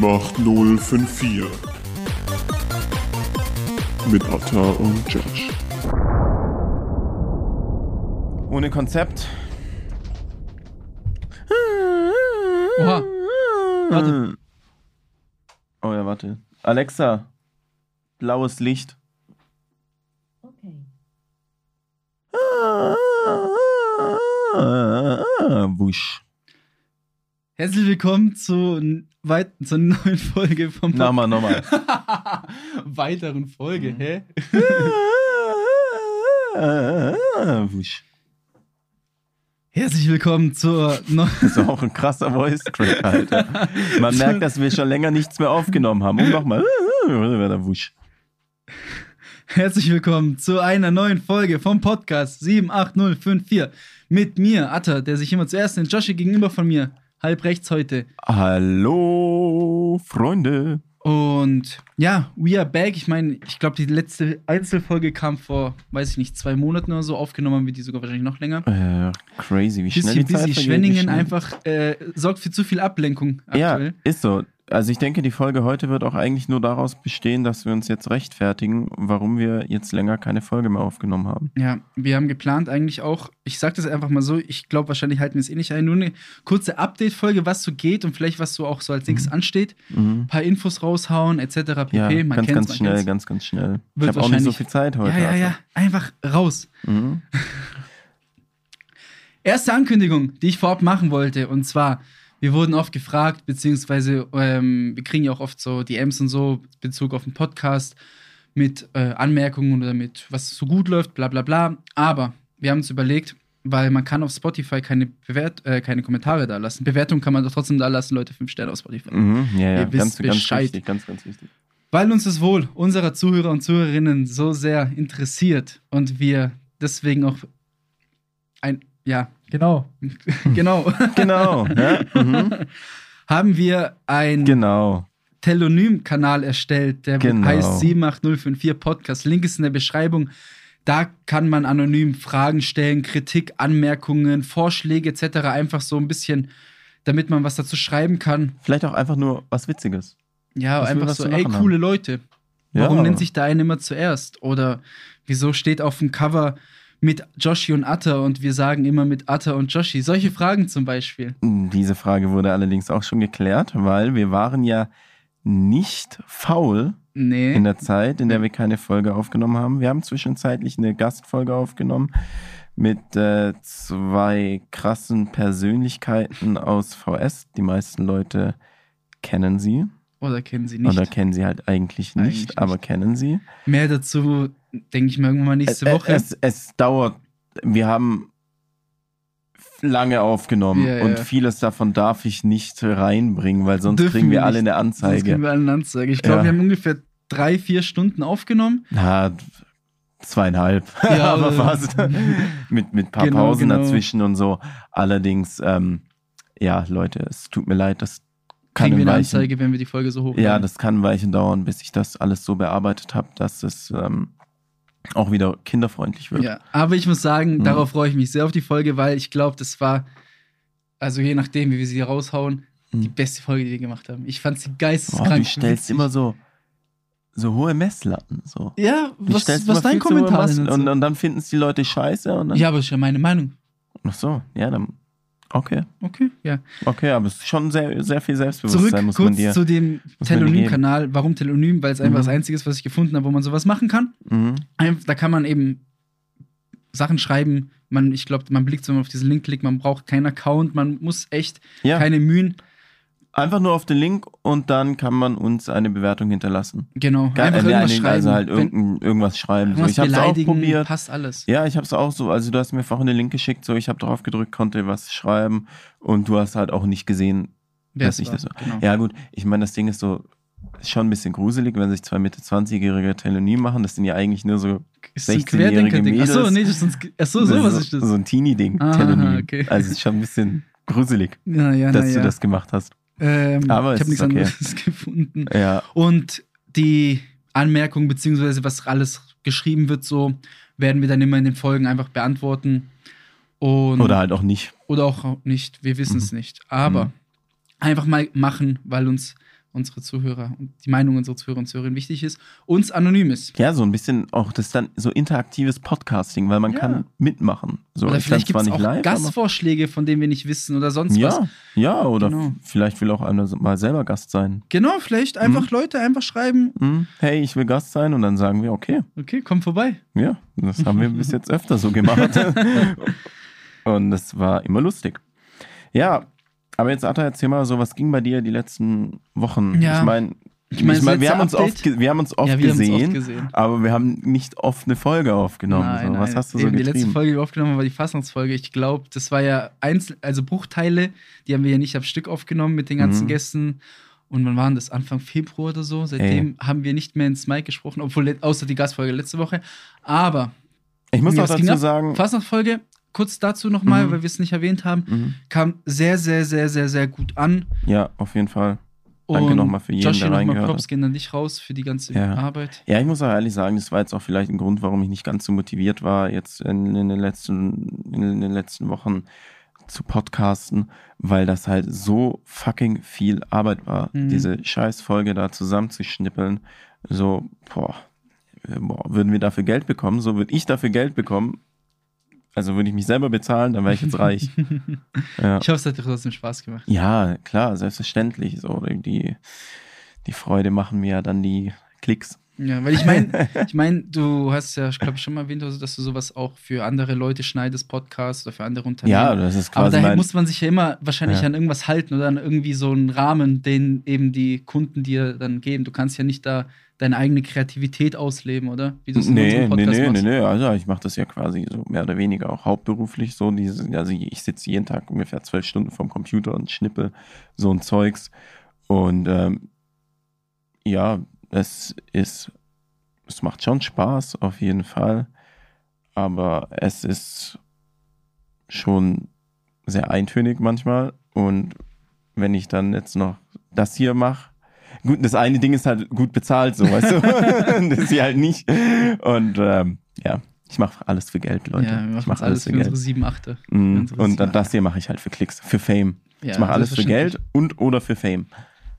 78054 mit Atta und Josh. Ohne Konzept. Oha. Warte. Oh ja, warte. Alexa, blaues Licht. Okay. Wusch. Herzlich willkommen zu, weit, zur neuen Folge vom Nochmal, nochmal. weiteren Folge, hä? Wusch. Herzlich willkommen zur neuen. Das ist auch ein krasser Voice Crack, Alter. Man merkt, dass wir schon länger nichts mehr aufgenommen haben. Und nochmal. Wusch. Herzlich willkommen zu einer neuen Folge vom Podcast 78054 mit mir, Atta, der sich immer zuerst den Joshi gegenüber von mir, halb rechts heute. Hallo, Freunde. Und ja, we are back. Ich meine, ich glaube, die letzte Einzelfolge kam vor, weiß ich nicht, zwei Monaten oder so. Aufgenommen haben wir die sogar wahrscheinlich noch länger. Äh, crazy, wie schnell Bisschen die Zeit busy. Schwenningen einfach äh, sorgt für zu viel Ablenkung aktuell. Ja, ist so. Also ich denke, die Folge heute wird auch eigentlich nur daraus bestehen, dass wir uns jetzt rechtfertigen, warum wir jetzt länger keine Folge mehr aufgenommen haben. Ja, wir haben geplant eigentlich auch, ich sag das einfach mal so, ich glaube, wahrscheinlich halten wir es eh nicht ein, nur eine kurze Update-Folge, was so geht und vielleicht was so auch so als nächstes ansteht. Mhm. Ein paar Infos raushauen, etc. pp. Ja, man ganz, ganz schnell, kennt's. ganz, ganz schnell. Ich Wird habe auch nicht so viel Zeit heute. Ja, ja, ja, einfach raus. Mhm. Erste Ankündigung, die ich vorab machen wollte, und zwar, wir wurden oft gefragt, beziehungsweise ähm, wir kriegen ja auch oft so DMs und so, in Bezug auf den Podcast, mit äh, Anmerkungen oder mit was so gut läuft, bla bla bla. Aber wir haben uns überlegt, weil man kann auf Spotify keine, Bewert äh, keine Kommentare da lassen. Bewertung kann man doch trotzdem da lassen, Leute, fünf Sterne auf Spotify. Mhm. Ja, ja, Ihr wisst ganz, ganz Bescheid. wichtig, ganz, ganz wichtig. Weil uns das Wohl unserer Zuhörer und Zuhörerinnen so sehr interessiert und wir deswegen auch ein, ja, genau, genau, Genau, ja? mhm. haben wir ein genau. Telonym-Kanal erstellt, der Genau. heißt 78054 Podcast. Link ist in der Beschreibung. Da kann man anonym Fragen stellen, Kritik, Anmerkungen, Vorschläge etc. Einfach so ein bisschen, damit man was dazu schreiben kann. Vielleicht auch einfach nur was Witziges. Ja, Was einfach so, ey, coole Leute. Ja. Warum nennt sich der eine immer zuerst? Oder wieso steht auf dem Cover mit Joshi und Atta und wir sagen immer mit Atta und Joshi? Solche Fragen zum Beispiel. Diese Frage wurde allerdings auch schon geklärt, weil wir waren ja nicht faul Nee. in der Zeit, in der wir keine Folge aufgenommen haben. Wir haben zwischenzeitlich eine Gastfolge aufgenommen mit äh, zwei krassen Persönlichkeiten aus VS. Die meisten Leute kennen sie. Oder kennen sie nicht? Oder kennen sie halt eigentlich nicht, Eigentlich nicht. aber kennen sie. Mehr dazu denke ich mir irgendwann mal nächste es, Woche. Es, es dauert. Wir haben lange aufgenommen Ja, und ja. vieles davon darf ich nicht reinbringen, weil sonst Dürfen kriegen wir wir alle nicht. eine Sonst Anzeige. kriegen wir eine Anzeige. Ich glaube, Ja. wir haben ungefähr drei, vier Stunden aufgenommen. Na, zweieinhalb. Ja, aber äh, fast. mit, mit ein paar genau, Pausen genau. dazwischen und so. Allerdings, ähm, ja, Leute, es tut mir leid, das kann Kriegen wir ein eine Anzeige, wenn wir die Folge so hochladen. Ja, das kann Weichen dauern, bis ich das alles so bearbeitet habe, dass es ähm, auch wieder kinderfreundlich wird. Ja, aber ich muss sagen, Mhm. darauf freue ich mich sehr auf die Folge, weil ich glaube, das war, also je nachdem, wie wir sie raushauen, die Mhm. beste Folge, die wir gemacht haben. Ich fand sie geisteskrank. du stellst immer so, so hohe Messlatten. So. Ja, Du was, was dein Kommentar dazu? und, und dann finden es die Leute scheiße. Und dann, Ja, aber ist ja meine Meinung. Ach so, ja, dann. Okay, Okay, ja. okay, aber es ist schon sehr, sehr viel Selbstbewusstsein, Zurück muss man kurz dir. zu dem man Telonym-Kanal. Warum Telonym? Weil es einfach Mhm. das Einzige ist, was ich gefunden habe, wo man sowas machen kann. Mhm. Da kann man eben Sachen schreiben. Man, ich glaube, man blickt, wenn man auf diesen Link klickt, man braucht keinen Account, man muss echt Ja, keine Mühen. Einfach nur auf den Link und dann kann man uns eine Bewertung hinterlassen. Genau, Gar- einfach äh, irgendwas schreiben. Also halt irgendein, irgendwas schreiben. So. irgendwas Ich habe es auch probiert. passt alles. Ja, ich habe es auch so. Also du hast mir vorhin den Link geschickt, so ich habe drauf gedrückt, konnte was schreiben und du hast halt auch nicht gesehen, Wer dass ich war. das so. Genau. Ja gut, ich meine, das Ding ist so ist schon ein bisschen gruselig, wenn sich zwei Mitte 20-Jährige Telonym machen. Das sind ja eigentlich nur so Ist das ein 16-jährige Querdenker-Ding? Achso, Mädels. nee, das ist ein, achso, so was ist das. So ein Teenie-Ding, Aha, Telonym. okay. Also es ist schon ein bisschen gruselig, ja, ja, dass na, du ja. das gemacht hast. Ähm, Aber ich habe nichts okay. anderes gefunden. Ja, Und die Anmerkungen, beziehungsweise was alles geschrieben wird, so werden wir dann immer in den Folgen einfach beantworten. Und oder halt auch nicht. Oder auch nicht, wir wissen es nicht. Aber Mhm. einfach mal machen, weil uns unsere Zuhörer und die Meinung unserer Zuhörer und Zuhörerinnen wichtig ist, uns anonym ist. Ja, so ein bisschen auch das dann so interaktives Podcasting, weil man Ja. kann mitmachen. So, oder vielleicht gibt es auch live, Gastvorschläge, von denen wir nicht wissen oder sonst aber, was. ja, ja, oder Genau. vielleicht will auch einer mal selber Gast sein. Genau, vielleicht einfach Mhm. Leute einfach schreiben, Hm, hey, ich will Gast sein und dann sagen wir, okay, okay, komm vorbei. ja, das haben wir bis jetzt öfter so gemacht. und das war immer lustig. Ja, aber jetzt Atta, erzähl mal so, was ging bei dir die letzten Wochen? Ja. Ich meine, Ich meine, ich mein, wir, haben uns oft, wir haben uns oft ja, wir haben uns gesehen, oft gesehen. aber wir haben nicht oft eine Folge aufgenommen. Nein, so. Was nein. hast du so Eben, Die letzte getrieben? Folge, die wir aufgenommen haben, war die Fastnachtsfolge. Ich glaube, das war ja Einzel also Bruchteile, die haben wir ja nicht am Stück aufgenommen mit den ganzen Mhm. Gästen. Und wann waren das? Anfang Februar oder so. Seitdem haben wir nicht mehr ins Mic gesprochen, obwohl außer die Gastfolge letzte Woche. Aber Ich muss ging dazu sagen, Fastnachtsfolge, kurz dazu nochmal, Mhm. weil wir es nicht erwähnt haben, Mhm. kam sehr, sehr, sehr, sehr, sehr gut an. ja, auf jeden Fall. Danke nochmal für jeden, Joshi, der reingehört Props hat. gehen an dich raus für die ganze Ja. Arbeit. Ja, ich muss auch ehrlich sagen, das war jetzt auch vielleicht ein Grund, warum ich nicht ganz so motiviert war, jetzt in, in, den, letzten, in den letzten Wochen zu podcasten, weil das halt so fucking viel Arbeit war, Mhm. diese Scheißfolge da zusammenzuschnippeln. So, boah, boah, würden wir dafür Geld bekommen, so würde ich dafür Geld bekommen. Also würde ich mich selber bezahlen, dann wäre ich jetzt reich. ja. Ich hoffe, es hat dir trotzdem Spaß gemacht. ja, klar, selbstverständlich. So, die, die Freude machen mir ja dann die Klicks. Ja, weil ich meine, ich meine, du hast ja, glaube ich, schon mal erwähnt, also, dass du sowas auch für andere Leute schneidest, Podcasts oder für andere Unternehmen. Ja, das ist Aber quasi daher mein, muss man sich ja immer wahrscheinlich Ja. an irgendwas halten oder an irgendwie so einen Rahmen, den eben die Kunden dir dann geben. Du kannst ja nicht da deine eigene Kreativität ausleben, oder? Wie du es in Nee, unserem nee, nee, nee, nee, also ich mache das ja quasi so mehr oder weniger auch hauptberuflich so. Diese, also ich sitze jeden Tag ungefähr zwölf Stunden vorm Computer und schnippel so ein Zeugs. Und ähm, ja, es ist, es macht schon Spaß auf jeden Fall. Aber es ist schon sehr eintönig manchmal. Und wenn ich dann jetzt noch das hier mache, gut, das eine Ding ist halt gut bezahlt, so, weißt du? das ist hier halt nicht. Und ähm, ja, ich mache alles für Geld, Leute. Ja, ich mache alles alles für für unsere Geld. sieben Achte. Mhm. unsere Und sieben dann das hier mache ich halt für Klicks, für Fame. Ja, ich mache alles für. Geld und oder für Fame.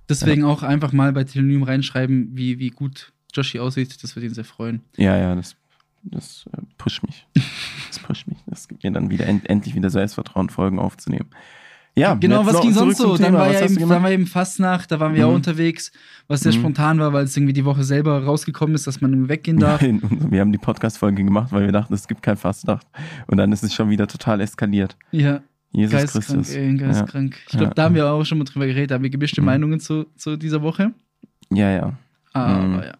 Deswegen auch einfach mal bei Telonym reinschreiben, wie, wie gut Joshi aussieht. Das würde ihn sehr freuen. Ja, ja, das, das äh, pusht mich. Das pusht mich. Das gibt mir dann wieder end, endlich wieder Selbstvertrauen, Folgen aufzunehmen. Ja, genau, was ging sonst so? Dann war, ja eben, dann war eben Fastnacht, da waren wir auch Mhm. unterwegs, was sehr Mhm. spontan war, weil es irgendwie die Woche selber rausgekommen ist, dass man weggehen darf. Nein, wir haben die Podcast-Folge gemacht, weil wir dachten, es gibt kein Fastnacht. Und dann ist es schon wieder total eskaliert. Ja, Jesus geistkrank, Christus. ey, geistkrank. Ich glaube, Ja. da haben wir auch schon mal drüber geredet, da haben wir gemischte Mhm. Meinungen zu, zu dieser Woche. Ja, ja. Aber Mhm. ja.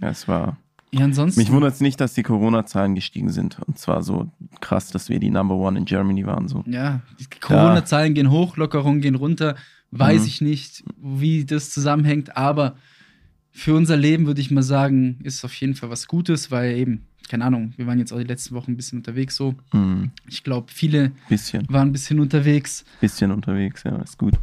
ja es war. Ja, ansonsten. Mich wundert es nicht, dass die Corona-Zahlen gestiegen sind. Und zwar so krass, dass wir die Number One in Germany waren. So. Ja, die Corona-Zahlen gehen hoch, Lockerungen gehen runter. Weiß Mhm. ich nicht, wie das zusammenhängt, aber für unser Leben würde ich mal sagen, ist auf jeden Fall was Gutes, weil eben, keine Ahnung, wir waren jetzt auch die letzten Wochen ein bisschen unterwegs so. Mhm. Ich glaube, viele Bisschen, waren ein bisschen unterwegs. bisschen unterwegs, ja, ist gut.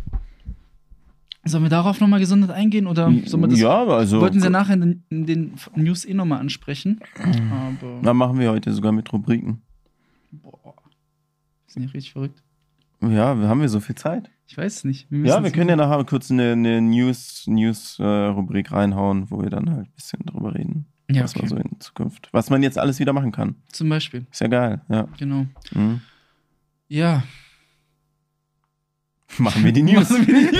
Sollen wir darauf nochmal gesondert eingehen oder sollen wir das? ja, also. Wollten sie ja nachher in den, in den News eh nochmal ansprechen. Aber. Na, machen wir heute sogar mit Rubriken. Boah. Sind ja richtig verrückt. Ja, haben wir so viel Zeit? Ich weiß es nicht. Ja, müssen wir können ja nachher kurz eine, eine News, News äh, reinhauen, wo wir dann halt ein bisschen drüber reden, Ja, was okay. man so in Zukunft, was man jetzt alles wieder machen kann. Zum Beispiel. Ist ja geil, ja. Genau. Mhm. Ja. Machen wir die News. Wir die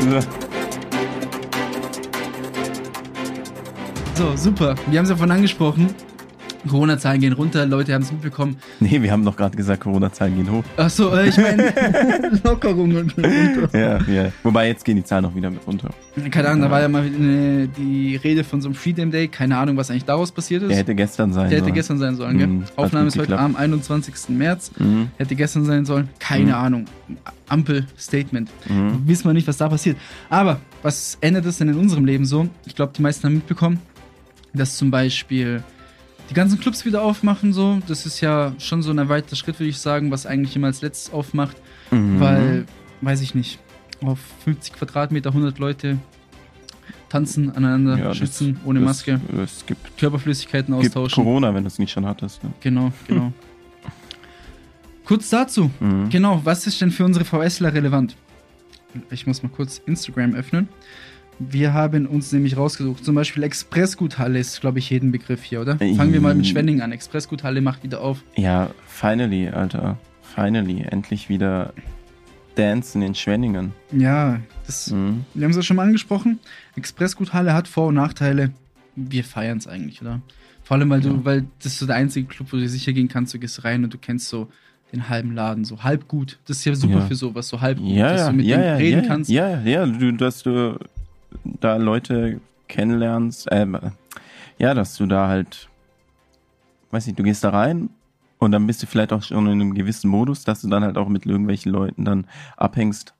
so. So, super. Wir haben es ja vorhin angesprochen. Corona-Zahlen gehen runter, Leute haben es mitbekommen. Nee, wir haben doch gerade gesagt, Corona-Zahlen gehen hoch. Achso, äh, ich meine, Lockerungen runter. Ja, ja. Wobei jetzt gehen die Zahlen auch wieder mit runter. Keine Ahnung, da war ja mal eine, die Rede von so einem Freedom Day. Keine Ahnung, was eigentlich daraus passiert ist. Der hätte gestern sein Der hätte sollen. gestern sein sollen, gell? Mhm, Aufnahme ist heute am 21. März. Mhm. Hätte gestern sein sollen. Keine Mhm. Ahnung. Ampel-Statement. Mhm. Wissen wir nicht, was da passiert. Aber was ändert es denn in unserem Leben so? Ich glaube, die meisten haben mitbekommen, dass zum Beispiel die ganzen Clubs wieder aufmachen. So, das ist ja schon so ein erweiterter Schritt, würde ich sagen, was eigentlich immer als letztes aufmacht, Mhm. weil, weiß ich nicht, auf 50 Quadratmeter 100 Leute tanzen, aneinander Ja, schützen, ohne das- Maske, Es gibt, Körperflüssigkeiten gibt austauschen. Corona, wenn du es nicht schon hattest. Ne? Genau, genau. Kurz dazu. Mhm. Genau, was ist denn für unsere VSler relevant? Ich muss mal kurz Instagram öffnen. Wir haben uns nämlich rausgesucht, zum Beispiel Expressguthalle ist, glaube ich, jeden Begriff hier, oder? Fangen wir mal mit. Schwenning an. Expressguthalle macht wieder auf. Ja, finally, Alter. Finally. Endlich wieder Dancen in Schwenningen. Ja, das, Mhm. wir haben es ja schon mal angesprochen. Expressguthalle hat Vor- und Nachteile. Wir feiern es eigentlich, oder? Vor allem, weil du, Ja. weil das ist so der einzige Club, wo du sicher gehen kannst, du gehst rein und du kennst so den halben Laden, so halb gut. Das ist ja super Ja. für sowas, so halb gut, Ja, dass ja, du mit ja, denen ja, reden ja, kannst. Ja, ja, du, dass du da Leute kennenlernst. Ähm, ja, dass du da halt, weiß nicht, du gehst da rein und dann bist du vielleicht auch schon in einem gewissen Modus, dass du dann halt auch mit irgendwelchen Leuten dann abhängst,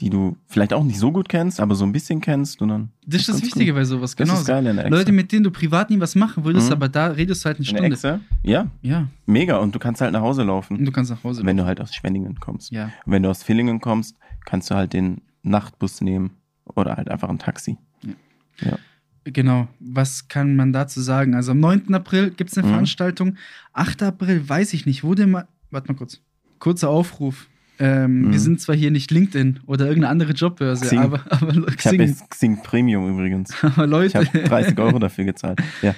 die du vielleicht auch nicht so gut kennst, aber so ein bisschen kennst. Und dann, Das ist das Wichtige cool. bei sowas, Das genau. ist geil in der. Leute, mit denen du privat nie was machen würdest, Mhm. aber da redest du halt eine in Stunde. Echse? Ja, Ja, mega. Und du kannst halt nach Hause laufen, und du kannst nach Hause. wenn du halt aus Schwenningen kommst. ja. Und wenn du aus Villingen kommst, kannst du halt den Nachtbus nehmen oder halt einfach ein Taxi. Genau, was kann man dazu sagen? Also am 9. April gibt es eine Mhm. Veranstaltung. 8. April weiß ich nicht. Wurde mal. Warte mal kurz. Kurzer Aufruf. Ähm, Mhm. Wir sind zwar hier nicht LinkedIn oder irgendeine andere Jobbörse, Xing. aber, aber, Ich habe Xing, jetzt Xing Premium übrigens. aber Ich Leute, habe 30 Euro dafür gezahlt. Ja.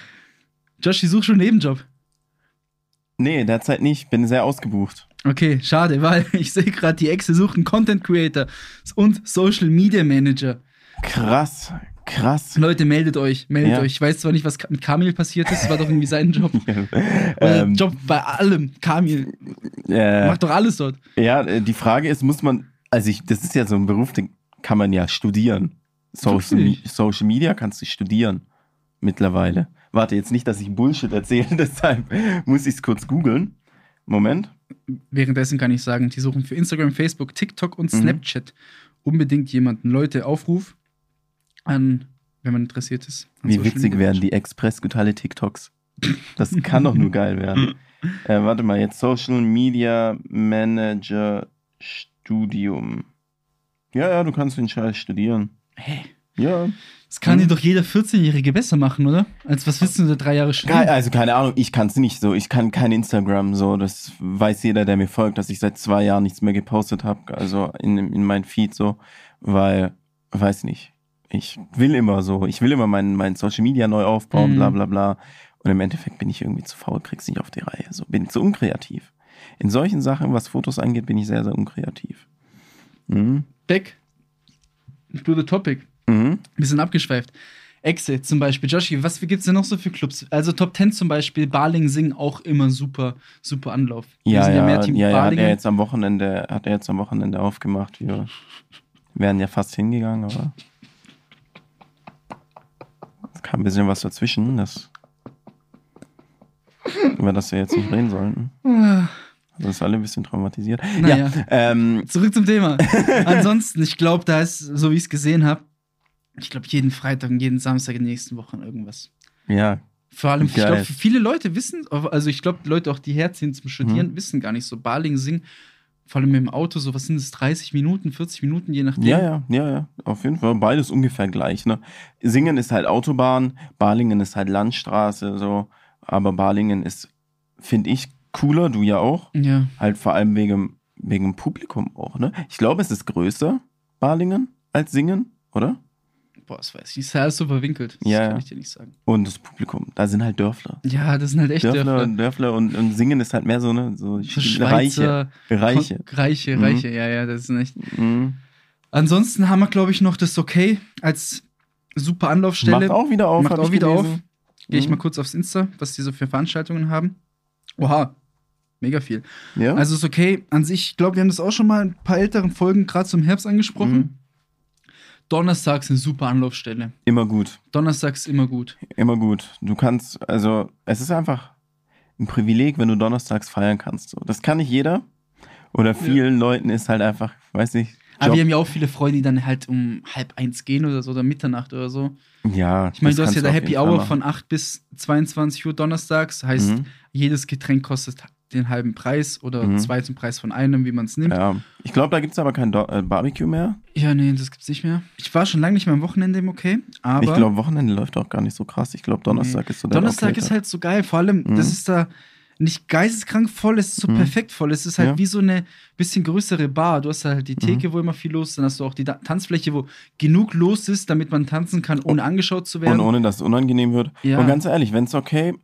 Josh, ich suche schon einen Nebenjob. Nee, derzeit nicht. Bin sehr ausgebucht. Okay, schade, weil ich sehe gerade, die Exe sucht einen Content Creator und Social Media Manager. Krass, krass. Leute, meldet euch, meldet Ja. euch. Ich weiß zwar nicht, was mit Kamil passiert ist, das war doch irgendwie sein Job. Ähm, Job bei allem. Kamil äh, macht doch alles dort. ja, äh, die Frage ist, muss man, also ich, das ist ja so ein Beruf, den kann man ja studieren. Social? Social Media kannst du studieren mittlerweile. Warte, jetzt nicht, dass ich Bullshit erzähle, deshalb muss ich es kurz googeln. Moment. Währenddessen kann ich sagen, die suchen für Instagram, Facebook, TikTok und Mhm. Snapchat unbedingt jemanden. Leute, Aufruf an, wenn man interessiert ist. Wie Social witzig Media. werden die Express-Guthalle TikToks. Das kann doch nur geil werden. Äh, warte mal, jetzt Social Media Manager Studium. Ja, ja, du kannst den Scheiß studieren. Hä? Ja. Das kann dir doch jeder 14-Jährige besser machen, oder? Als was willst du da drei Jahre studieren? also keine Ahnung, ich kann es nicht so. Ich kann kein Instagram so. Das weiß jeder, der mir folgt, dass ich seit zwei Jahren nichts mehr gepostet habe. Also in, in mein Feed so. Weil, weiß nicht. Ich will immer so. Ich will immer mein, mein Social Media neu aufbauen, Mhm. bla bla bla. Und im Endeffekt bin ich irgendwie zu faul, krieg's nicht auf die Reihe. So bin zu unkreativ. In solchen Sachen, was Fotos angeht, bin ich sehr, sehr unkreativ. Mhm. Back to the topic. Mhm. Sind abgeschweift. Exe zum Beispiel. Joshi, was gibt's denn noch so für Clubs? Also Top 10 zum Beispiel, Barling Sing auch immer super, super Anlauf. Ja, ja, mehr ja, Team ja, hat er jetzt am Wochenende, hat er jetzt am Wochenende aufgemacht. Wir wären ja fast hingegangen, aber es kam ein bisschen was dazwischen, das über das wir jetzt nicht reden sollten. Also ist alle ein bisschen traumatisiert. Naja. Ja, ähm, Zurück zum Thema. Ansonsten, ich glaube, da ist, so wie ich es gesehen habe, ich glaube, jeden Freitag und jeden Samstag in den nächsten Wochen irgendwas. ja, Vor allem, ich Geil. glaube, viele Leute wissen, also ich glaube, Leute auch, die herziehen zum Studieren, Mhm. wissen gar nicht so. Barling Sing, vor allem mit dem Auto, so was sind es, 30 Minuten, 40 Minuten, je nachdem. ja, ja, ja, ja, auf jeden Fall. Beides ungefähr gleich. Ne? Singen ist halt Autobahn, Balingen ist halt Landstraße, so. Aber Balingen ist, finde ich, cooler, du ja auch. Ja. Halt vor allem wegen, wegen dem Publikum auch, ne? Ich glaube, es ist größer, Balingen, als Singen, oder? Boah, das weiß ich. nicht. Ist ja alles so verwinkelt. Das Ja, kann ich dir nicht sagen. Und das Publikum, da sind halt Dörfler. Ja, das sind halt echt Dörfler, Dörfler. Dörfler, und, und Singen ist halt mehr so, ne? So Reiche. Reiche. Reiche, Mhm. Reiche, ja, ja, das ist echt. Mhm. Ansonsten haben wir, glaube ich, noch das Okay als super Anlaufstelle. Macht auch wieder auf. Macht auch ich wieder gelesen. Gehe ich Mhm. mal kurz aufs Insta, was die so für Veranstaltungen haben. Oha, mega viel. Ja? Also ist okay. An sich, ich glaube, wir haben das auch schon mal in ein paar älteren Folgen gerade zum Herbst angesprochen. Mhm. Donnerstags eine super Anlaufstelle. immer gut. Donnerstags immer gut. Immer gut. Du kannst, also, es ist einfach ein Privileg, wenn du donnerstags feiern kannst. So. Das kann nicht jeder. Oder vielen Leuten ist halt einfach, weiß nicht, Aber Job. wir haben ja auch viele Freunde, die dann halt um halb eins gehen oder so, oder Mitternacht oder so. ja. Ich meine, du hast ja der Happy Hour von 8 bis 22 Uhr donnerstags. Heißt, Mhm. jedes Getränk kostet den halben Preis oder Mhm. zwei zum Preis von einem, wie man es nimmt. Ja. Ich glaube, da gibt es aber kein Do äh, Barbecue mehr. Ja, nee, das gibt's nicht mehr. Ich war schon lange nicht mehr am Wochenende im Okay, aber ich glaube, Wochenende läuft auch gar nicht so krass. Ich glaube, Donnerstag ist so der Donnerstag okay ist halt so geil. Vor allem, Mhm. das ist da nicht geisteskrank voll, es ist so Mhm. perfekt voll. Es ist halt Ja. wie so eine bisschen größere Bar. Du hast halt die Theke, wo immer viel los ist, dann hast du auch die Da- Tanzfläche, wo genug los ist, damit man tanzen kann, ohne angeschaut zu werden. Und ohne, dass es unangenehm wird. Ja. Und ganz ehrlich, wenn es okay,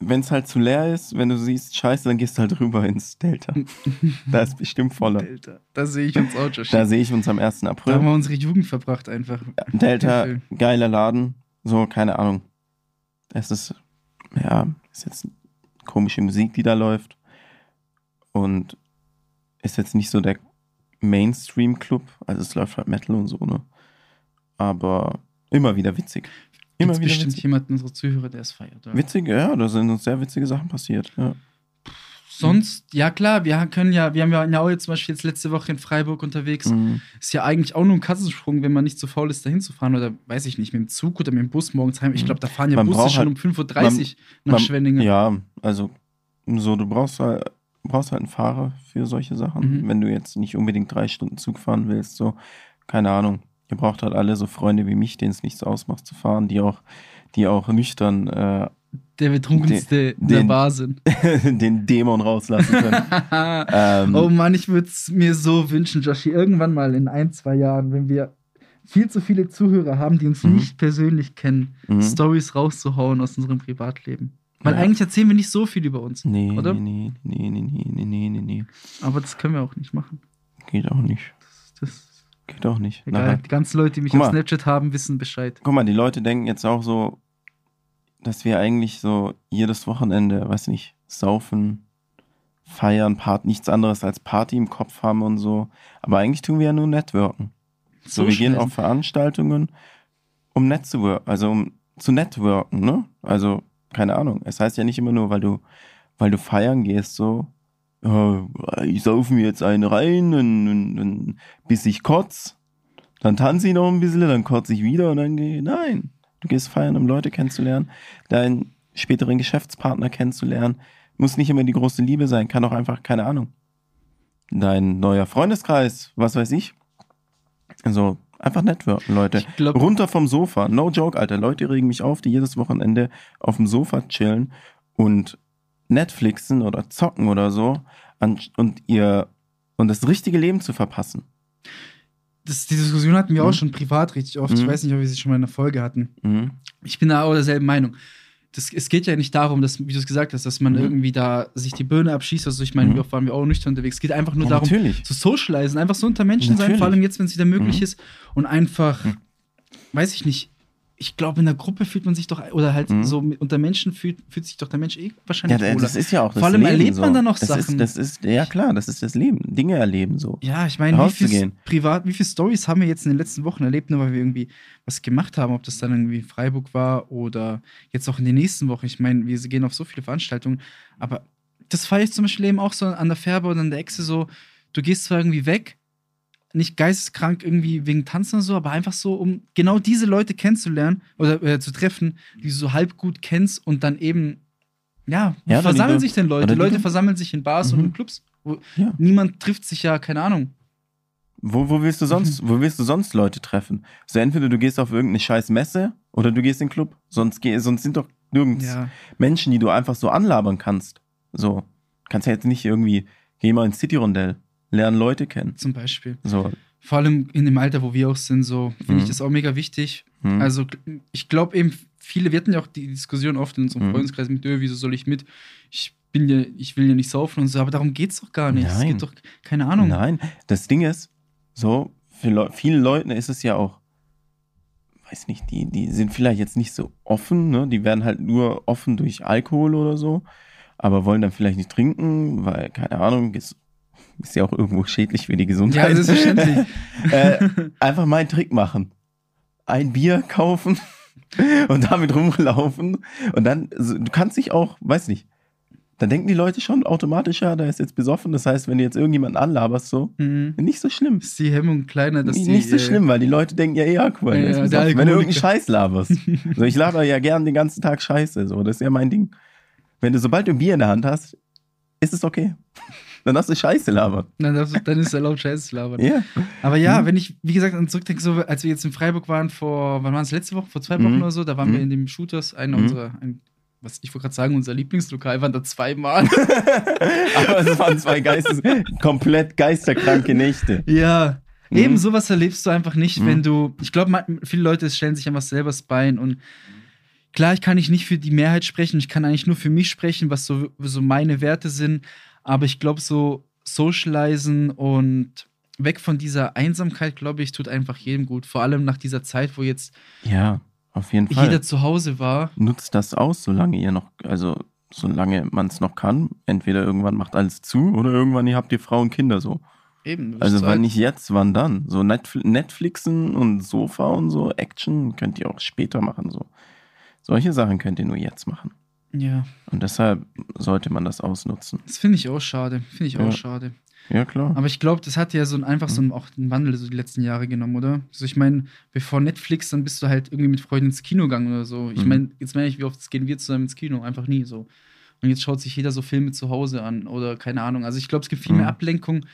wenn es halt zu leer ist, wenn du siehst, scheiße, dann gehst du halt rüber ins Delta. da ist bestimmt voller. Alter, da sehe ich uns auch, Josh. Da sehe ich uns am 1. Da haben April. wir unsere Jugend verbracht einfach. Delta, geiler Laden. So, keine Ahnung. Es ist, ja, ist jetzt komische Musik, die da läuft. Und ist jetzt nicht so der Mainstream-Club. Also es läuft halt Metal und so, ne? Aber immer wieder witzig. Immer Gibt's wieder bestimmt witzig. jemanden unserer Zuhörer, der es feiert. Oder? Witzig, ja, da sind uns sehr witzige Sachen passiert. Ja. Sonst, ja klar, wir können ja, wir haben ja in Aue zum Beispiel jetzt letzte Woche in Freiburg unterwegs. Mhm. Ist ja eigentlich auch nur ein Kassensprung, wenn man nicht so faul ist, da hinzufahren oder weiß ich nicht, mit dem Zug oder mit dem Bus morgens heim. Ich glaube, da fahren ja Man Busse schon halt- um 5.30 Uhr nach Man- Schwenningen. Ja, also so, du brauchst halt, brauchst halt einen Fahrer für solche Sachen, Mhm. wenn du jetzt nicht unbedingt drei Stunden Zug fahren willst, so, keine Ahnung. Ihr braucht halt alle so Freunde wie mich, denen es nichts ausmacht zu fahren, die auch, die auch nüchtern äh, Der betrunkenste Den- der Bar sind. den Dämon rauslassen können. ähm, oh Mann, ich würde es mir so wünschen, Joshi, irgendwann mal in ein, zwei Jahren, wenn wir viel zu viele Zuhörer haben, die uns Mhm. nicht persönlich kennen, mhm. Stories rauszuhauen aus unserem Privatleben. Weil Ja. eigentlich erzählen wir nicht so viel über uns. Nee, Oder? nee, nee, nee, nee, nee, nee, nee, nee. Aber das können wir auch nicht machen. Geht auch nicht. Das ist Geht auch nicht. egal. Nachher- Die ganzen Leute, die mich Guck auf mal. Snapchat haben, wissen Bescheid. Guck mal, die Leute denken jetzt auch so, dass wir eigentlich so jedes Wochenende, weiß nicht, saufen, feiern, Part, nichts anderes als Party im Kopf haben und so. Aber eigentlich tun wir ja nur Networken. So, wir gehen schnell. auf Veranstaltungen, um netzuworken, also um zu networken, ne? Also, keine Ahnung. Es heißt ja nicht immer nur, weil du, weil du feiern gehst, so, ja, ich saufe mir jetzt einen rein, und, und, und, bis ich kotz. Dann tanze ich noch ein bisschen, dann kotze ich wieder und dann gehe Nein. Du gehst feiern, um Leute kennenzulernen, deinen späteren Geschäftspartner kennenzulernen. Muss nicht immer die große Liebe sein, kann auch einfach, keine Ahnung. Dein neuer Freundeskreis, was weiß ich. Also, einfach networken, Leute. Ich glaube, Runter vom Sofa. No joke, Alter. Leute regen mich auf, die jedes Wochenende auf dem Sofa chillen und Netflixen oder zocken oder so an, und ihr und das richtige Leben zu verpassen. das, die Diskussion hatten wir Mhm. auch schon privat richtig oft. Ich Mhm. weiß nicht, ob wir sie schon mal in der Folge hatten. Mhm. Ich bin da auch derselben Meinung. Das, es geht ja nicht darum, dass, wie du es gesagt hast, dass man Mhm. irgendwie da sich die Birne abschießt. Also ich meine, Mhm. oft waren wir auch nüchtern unterwegs. Es geht einfach nur Ja, darum, natürlich. zu socialisen, einfach so unter Menschen sein, Natürlich. vor allem jetzt, wenn es wieder möglich Mhm. ist. Und einfach, Mhm. weiß ich nicht, ich glaube, in der Gruppe fühlt man sich doch, oder halt Mhm. so unter Menschen fühlt, fühlt sich doch der Mensch eh Ja, wahrscheinlich wohler. das ist ja auch das Vor allem Leben erlebt so. man dann noch das Sachen. Ist, das ist, ja klar, das ist das Leben. Dinge erleben so. Ja, ich meine, wie viel privat, wie viele Stories haben wir jetzt in den letzten Wochen erlebt, nur weil wir irgendwie was gemacht haben, ob das dann irgendwie Freiburg war oder jetzt auch in den nächsten Wochen. Ich meine, wir gehen auf so viele Veranstaltungen, aber das feiere ich zum Beispiel eben auch so an der Färbe oder an der Echse so, du gehst zwar irgendwie weg, nicht geisteskrank irgendwie wegen Tanzen und so, aber einfach so, um genau diese Leute kennenzulernen oder äh, zu treffen, die du so halb gut kennst und dann eben, ja, wie Ja, versammeln sich denn Leute? Leute du- versammeln sich in Bars und Mhm. in Clubs. Wo Ja. Niemand trifft sich ja, keine Ahnung. Wo, wo willst du sonst, wo willst du sonst Leute treffen? So entweder du gehst auf irgendeine scheiß Messe oder du gehst in den Club. Sonst, geh, sonst sind doch nirgends Ja. Menschen, die du einfach so anlabern kannst. So. Kannst ja jetzt nicht irgendwie, geh mal ins City-Rondell, lernen Leute kennen. Zum Beispiel. So. Vor allem in dem Alter, wo wir auch sind, so finde ich Mhm. das auch mega wichtig. Hm. Also ich glaube eben, viele, wir hatten ja auch die Diskussion oft in unserem Mhm. Freundeskreis mit, "Ö, wieso soll ich mit? Ich bin ja, ich will ja nicht saufen und so, aber darum geht es doch gar nicht. Es Nein. geht doch, keine Ahnung. Nein, das Ding ist, so, für Leu vielen Leuten ist es ja auch, weiß nicht, die, die sind vielleicht jetzt nicht so offen, ne? Die werden halt nur offen durch Alkohol oder so, aber wollen dann vielleicht nicht trinken, weil, keine Ahnung, ist, ist ja auch irgendwo schädlich für die Ja, Gesundheit. selbstverständlich. äh, einfach mal einen Trick machen. Ein Bier kaufen und damit rumlaufen. Und dann, also, du kannst dich auch, weiß nicht, dann denken die Leute schon automatisch, ja, der ist jetzt besoffen. Das heißt, wenn du jetzt irgendjemanden anlaberst, so, mhm. nicht so schlimm. Ist die Hemmung kleiner, dass nicht, die. nicht so äh, schlimm, weil die Leute denken ja eh, ah, cool, Ja, ja, besoffen. wenn du irgendeinen. Scheiß laberst. so, ich laber ja gern den ganzen Tag Scheiße, so, das ist ja mein Ding. Wenn du, sobald du ein Bier in der Hand hast, ist es okay. Dann hast du Scheiße labern. Dann, darfst- dann ist erlaubt, Scheiße zu labern. Ja. Aber ja, Mhm. wenn ich, wie gesagt, an zurückdenke, so, als wir jetzt in Freiburg waren, vor, wann waren es, letzte Woche, vor zwei Mhm. Wochen oder so, da waren Mhm. wir in dem Shooters, einer Mhm. unserer, ein was ich wollte gerade sagen, unser Lieblingslokal waren da zweimal. Aber es waren zwei Geistes, komplett geisterkranke Nächte. ja. Mhm. Eben sowas erlebst du einfach nicht, Mhm. wenn du. Ich glaube, viele Leute stellen sich einfach selber das Bein und klar, ich kann nicht nicht für die Mehrheit sprechen, ich kann eigentlich nur für mich sprechen, was so, so meine Werte sind. Aber ich glaube, so socialisen und weg von dieser Einsamkeit, glaube ich, tut einfach jedem gut. Vor allem nach dieser Zeit, wo jetzt Ja, auf jeden Fall. jeder zu Hause war. Nutzt das aus, solange ihr noch, also solange man es noch kann. Entweder irgendwann macht alles zu oder irgendwann ihr habt ihr Frauen und Kinder so. Eben. Also so wann alt. nicht jetzt, wann dann? So Netfl Netflixen und Sofa und so, Action könnt ihr auch später machen. So. Solche Sachen könnt ihr nur jetzt machen. Ja, Und deshalb sollte man das ausnutzen. das finde ich auch schade. Finde ich auch Ja. schade. Ja, klar. Aber ich glaube, das hat ja so ein, einfach so einen, auch einen Wandel so die letzten Jahre genommen, oder? Also ich meine, bevor Netflix, dann bist du halt irgendwie mit Freunden ins Kino gegangen oder so. Ich Mhm. meine, jetzt meine ich, wie oft gehen wir zusammen ins Kino? Einfach nie so. Und jetzt schaut sich jeder so Filme zu Hause an oder keine Ahnung. Also ich glaube, es gibt viel mehr Mhm. Ablenkung.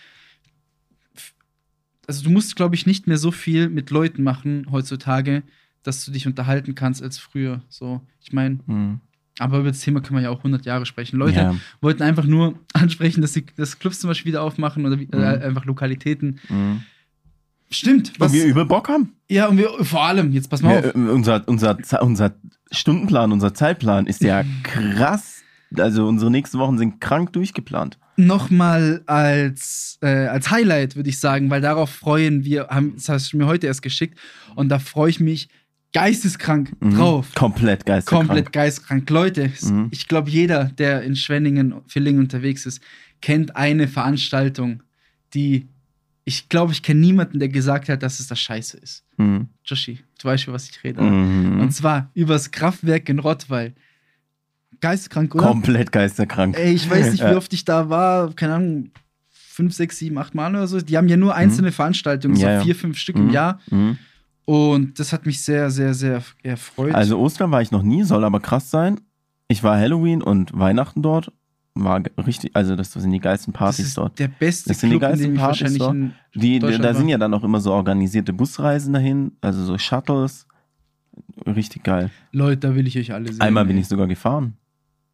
Also du musst, glaube ich, nicht mehr so viel mit Leuten machen heutzutage, dass du dich unterhalten kannst als früher. So, ich meine, Mhm. Aber über das Thema können wir ja auch 100 Jahre sprechen. Leute, ja. wollten einfach nur ansprechen, dass sie das Clubs zum Beispiel wieder aufmachen oder wie, äh, Mhm. einfach Lokalitäten. Mhm. Stimmt. Was, Und wir übel Bock haben. ja, und wir vor allem, jetzt pass mal Wir, auf. äh, unser, unser, unser Stundenplan, unser Zeitplan ist ja krass. Also unsere nächsten Wochen sind krank durchgeplant. Nochmal als, äh, als Highlight, würde ich sagen, weil darauf freuen wir, haben, das hast du mir heute erst geschickt und da freue ich mich geisteskrank Mhm. drauf. Komplett geisteskrank. Komplett geistkrank. Leute, Mhm. ich glaube, jeder, der in Schwenningen, Villingen unterwegs ist, kennt eine Veranstaltung, die ich glaube, ich kenne niemanden, der gesagt hat, dass es das Scheiße ist. Mhm. Joshi, du weißt schon, was ich rede. Mhm. Und zwar übers Kraftwerk in Rottweil. Geistkrank, oder? Komplett geisterkrank. Ey, ich weiß nicht, wie oft ich da war. Keine Ahnung, fünf, sechs, sieben, acht Mal oder so. Die haben ja nur einzelne Veranstaltungen, so Mhm. Ja, vier, fünf Stück Mhm. im Jahr. Mhm. Und das hat mich sehr, sehr, sehr erfreut. Also Ostern war ich noch nie, soll aber krass sein. Ich war Halloween und Weihnachten dort. War richtig, also das sind die geilsten das Partys ist dort. der beste Das sind die Club, in geilsten Partys dort. Die, die, da sind ja dann auch immer so organisierte Busreisen dahin, also so Shuttles. Richtig geil. Leute, da will ich euch alle sehen. Einmal bin ey. ich sogar gefahren.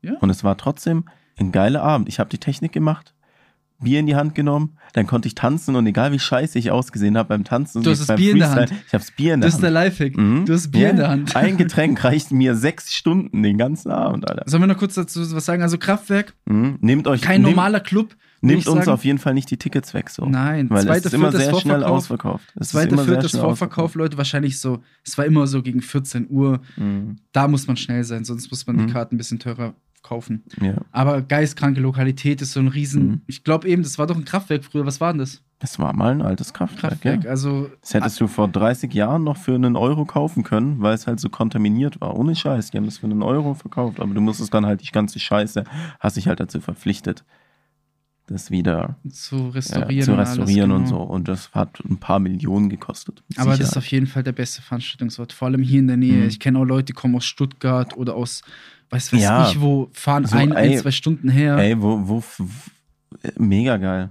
Ja? Und es war trotzdem ein geiler Abend. Ich habe die Technik gemacht, Bier in die Hand genommen, dann konnte ich tanzen und egal wie scheiße ich ausgesehen habe beim Tanzen, Du hast das beim Bier in der Hand. Ich habe das Bier in der Das ist der Hand. Lifehack. Mhm. Du hast Bier Ja. in der Hand. Ein Getränk reicht mir sechs Stunden den ganzen Abend, Alter. Sollen wir noch kurz dazu was sagen? Also Kraftwerk, Mhm. Nehmt euch kein nehmt, normaler Club. Nehmt uns sagen. auf jeden Fall nicht die Tickets weg so. Nein, Weil zweiter, es ist immer sehr schnell ausverkauft. Es sehr viertes Vorverkauf, Leute, wahrscheinlich so. Es war immer so gegen 14 Uhr. Mhm. Da muss man schnell sein, sonst muss man Mhm. die Karten ein bisschen teurer kaufen. Ja. Aber geistkranke Lokalität ist so ein Riesen. Mhm. Ich glaube eben, das war doch ein Kraftwerk früher. Was war denn das? Das war mal ein altes Kraftwerk. Kraftwerk. Ja. Also, Das hättest du vor 30 Jahren noch für einen Euro kaufen können, weil es halt so kontaminiert war. Ohne Scheiß. Die haben das für einen Euro verkauft. Aber du musstest dann halt die ganze Scheiße, hast dich halt dazu verpflichtet, das wieder zu ja, restaurieren. zu und alles, restaurieren und genau. so. Und das hat ein paar Millionen gekostet. Aber das ist Sicherheit. auf jeden Fall der beste Veranstaltungsort. Vor allem hier in der Nähe. Mhm. Ich kenne auch Leute, die kommen aus Stuttgart oder aus, weiß weiß Ja. ich wo, fahren So, ein, ein, zwei Stunden her. Ey, wo, wo, f- mega geil.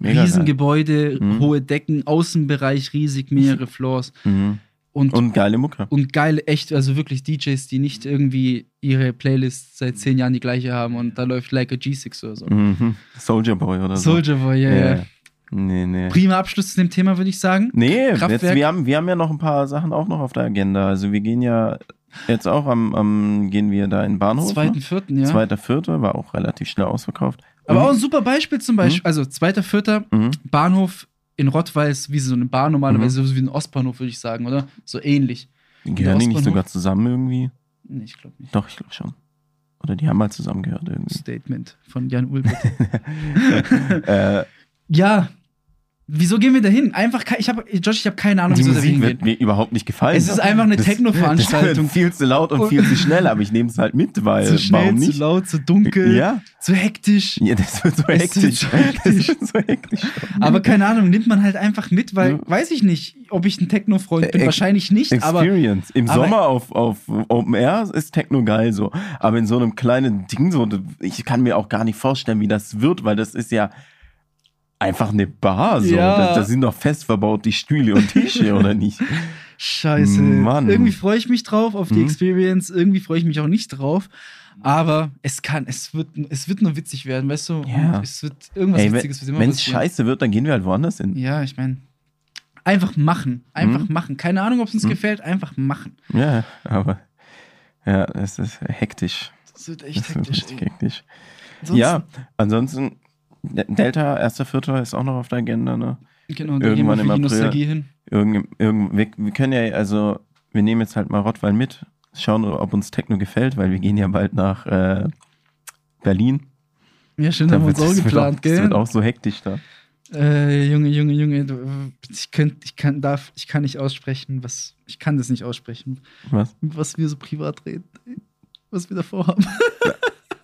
Mega geil. Riesengebäude, Mhm. hohe Decken, Außenbereich riesig, mehrere Floors. Mhm. Und, und, Und geile Mucke. geile, echt, also wirklich DJs, die nicht irgendwie ihre Playlist seit zehn Jahren die gleiche haben und da läuft Like a G6 oder so. Mhm. Soldier Boy oder so. Soldier Boy, ja, Ja. ja. Nee, nee. Prima Abschluss zu dem Thema, würde ich sagen. Nee, jetzt, wir, haben, wir haben ja noch ein paar Sachen auch noch auf der Agenda. Also wir gehen ja jetzt auch am, am gehen wir da in den Bahnhof. Zweiten, ne? vierten, ja. Zweiter, vierter, war auch relativ schnell ausverkauft. Aber Mhm. auch ein super Beispiel zum Beispiel. Also, zweiter, vierter, Mhm. Bahnhof in Rottweil ist wie so eine Bahn normalerweise, Mhm. so wie ein Ostbahnhof, würde ich sagen, oder? So ähnlich. Gehören die nicht sogar zusammen irgendwie? Nee, ich glaube nicht. Doch, ich glaube schon. Oder die haben mal zusammengehört irgendwie. Statement von Jan Ulbert. äh, ja. Wieso gehen wir da hin? Einfach, ich habe, Josh, ich habe keine Ahnung, die wieso Musik wird mir überhaupt nicht gefallen. Es ist einfach eine Techno-Veranstaltung. Viel zu laut und viel zu schnell, aber ich nehme es halt mit, weil Zu schnell, warum zu nicht? laut, zu dunkel, Ja, zu hektisch. ja, das wird so hektisch. Das wird so hektisch. Aber keine Ahnung, nimmt man halt einfach mit, weil, Ja. weiß ich nicht, ob ich ein Techno-Freund bin. Ex- Wahrscheinlich nicht, aber Experience. Im aber- Sommer auf, auf Open Air ist Techno geil so. Aber in so einem kleinen Ding so, ich kann mir auch gar nicht vorstellen, wie das wird, weil das ist ja einfach eine Bar so. Ja. Da, da sind doch fest verbaut die Stühle und Tische, oder nicht? Scheiße. Mann. Irgendwie freue ich mich drauf auf die Mhm. Experience, irgendwie freue ich mich auch nicht drauf. Aber es kann, es wird, es wird nur witzig werden, weißt du? Ja. Es wird irgendwas Ey, Witziges wird wenn es scheiße wird, dann gehen wir halt woanders hin. Ja, ich meine, einfach machen. Einfach Mhm. machen. Keine Ahnung, ob es uns Mhm. gefällt, einfach machen. Ja, aber ja, es ist hektisch. Das wird Das echt wird hektisch. ey. hektisch. Ansonsten- Ja, ansonsten, De- Delta, 1.4. ist auch noch auf der Agenda, ne? Genau, da gehen wir irgendwann für im die April. Nostalgie hin. Irgend, irgend, wir, wir können ja, also, wir nehmen jetzt halt mal Rottweil mit, schauen, ob uns Techno gefällt, weil wir gehen ja bald nach äh, Berlin. Ja, Da haben wir uns auch geplant, auch, Das wird gell? auch so hektisch da. Äh, Junge, Junge, Junge, ich, könnt, ich, kann, darf, ich kann nicht aussprechen, was. Ich kann das nicht aussprechen, Was? was wir so privat reden. Was wir davor haben.